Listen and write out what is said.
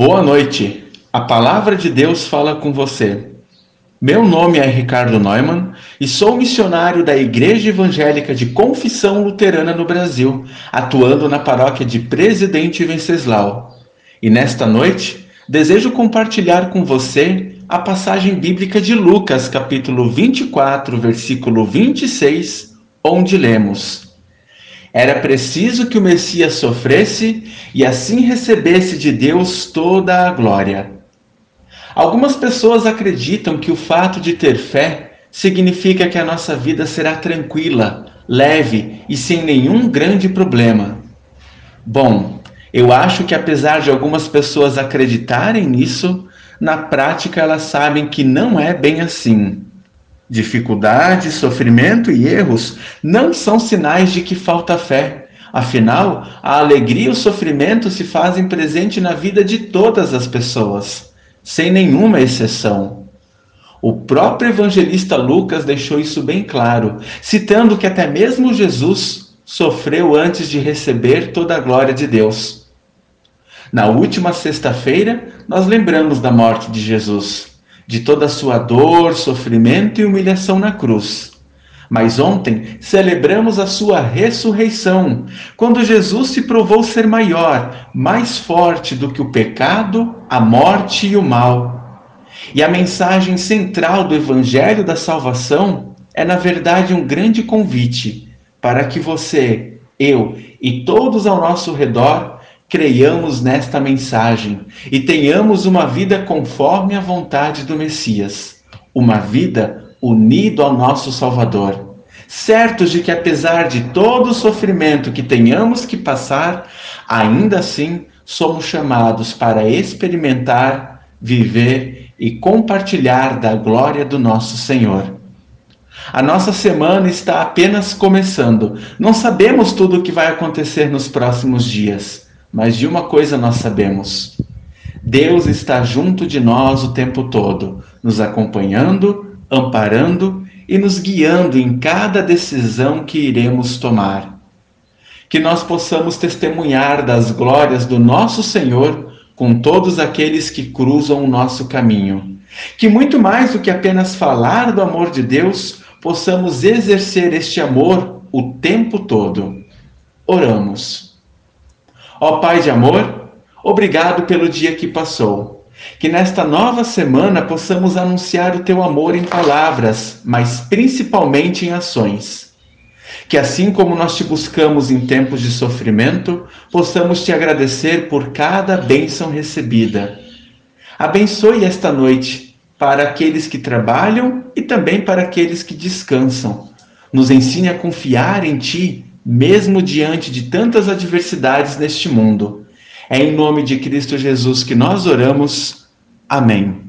Boa noite. A palavra de Deus fala com você. Meu nome é Ricardo Neumann e sou missionário da Igreja Evangélica de Confissão Luterana no Brasil, atuando na paróquia de Presidente Venceslau. E nesta noite, desejo compartilhar com você a passagem bíblica de Lucas, capítulo 24, versículo 26, onde lemos: era preciso que o Messias sofresse e assim recebesse de Deus toda a glória. Algumas pessoas acreditam que o fato de ter fé significa que a nossa vida será tranquila, leve e sem nenhum grande problema. Bom, eu acho que apesar de algumas pessoas acreditarem nisso, na prática elas sabem que não é bem assim. Dificuldades, sofrimento e erros não são sinais de que falta fé. Afinal, a alegria e o sofrimento se fazem presente na vida de todas as pessoas, sem nenhuma exceção. O próprio evangelista Lucas deixou isso bem claro, citando que até mesmo Jesus sofreu antes de receber toda a glória de Deus. Na última sexta-feira, nós lembramos da morte de Jesus de toda a sua dor, sofrimento e humilhação na cruz. Mas ontem celebramos a sua ressurreição, quando Jesus se provou ser maior, mais forte do que o pecado, a morte e o mal. E a mensagem central do Evangelho da Salvação é, na verdade, um grande convite para que você, eu e todos ao nosso redor creiamos nesta mensagem e tenhamos uma vida conforme a vontade do Messias, uma vida unida ao nosso Salvador, certos de que apesar de todo o sofrimento que tenhamos que passar, ainda assim somos chamados para experimentar, viver e compartilhar da glória do nosso Senhor. A nossa semana está apenas começando. Não sabemos tudo o que vai acontecer nos próximos dias. Mas de uma coisa nós sabemos: Deus está junto de nós o tempo todo, nos acompanhando, amparando e nos guiando em cada decisão que iremos tomar. Que nós possamos testemunhar das glórias do nosso Senhor com todos aqueles que cruzam o nosso caminho. Que muito mais do que apenas falar do amor de Deus, possamos exercer este amor o tempo todo. Oramos. Ó Pai de amor, obrigado pelo dia que passou. Que nesta nova semana possamos anunciar o teu amor em palavras, mas principalmente em ações. Que assim como nós te buscamos em tempos de sofrimento, possamos te agradecer por cada bênção recebida. Abençoe esta noite para aqueles que trabalham e também para aqueles que descansam. Nos ensine a confiar em ti mesmo diante de tantas adversidades neste mundo. É em nome de Cristo Jesus que nós oramos. Amém.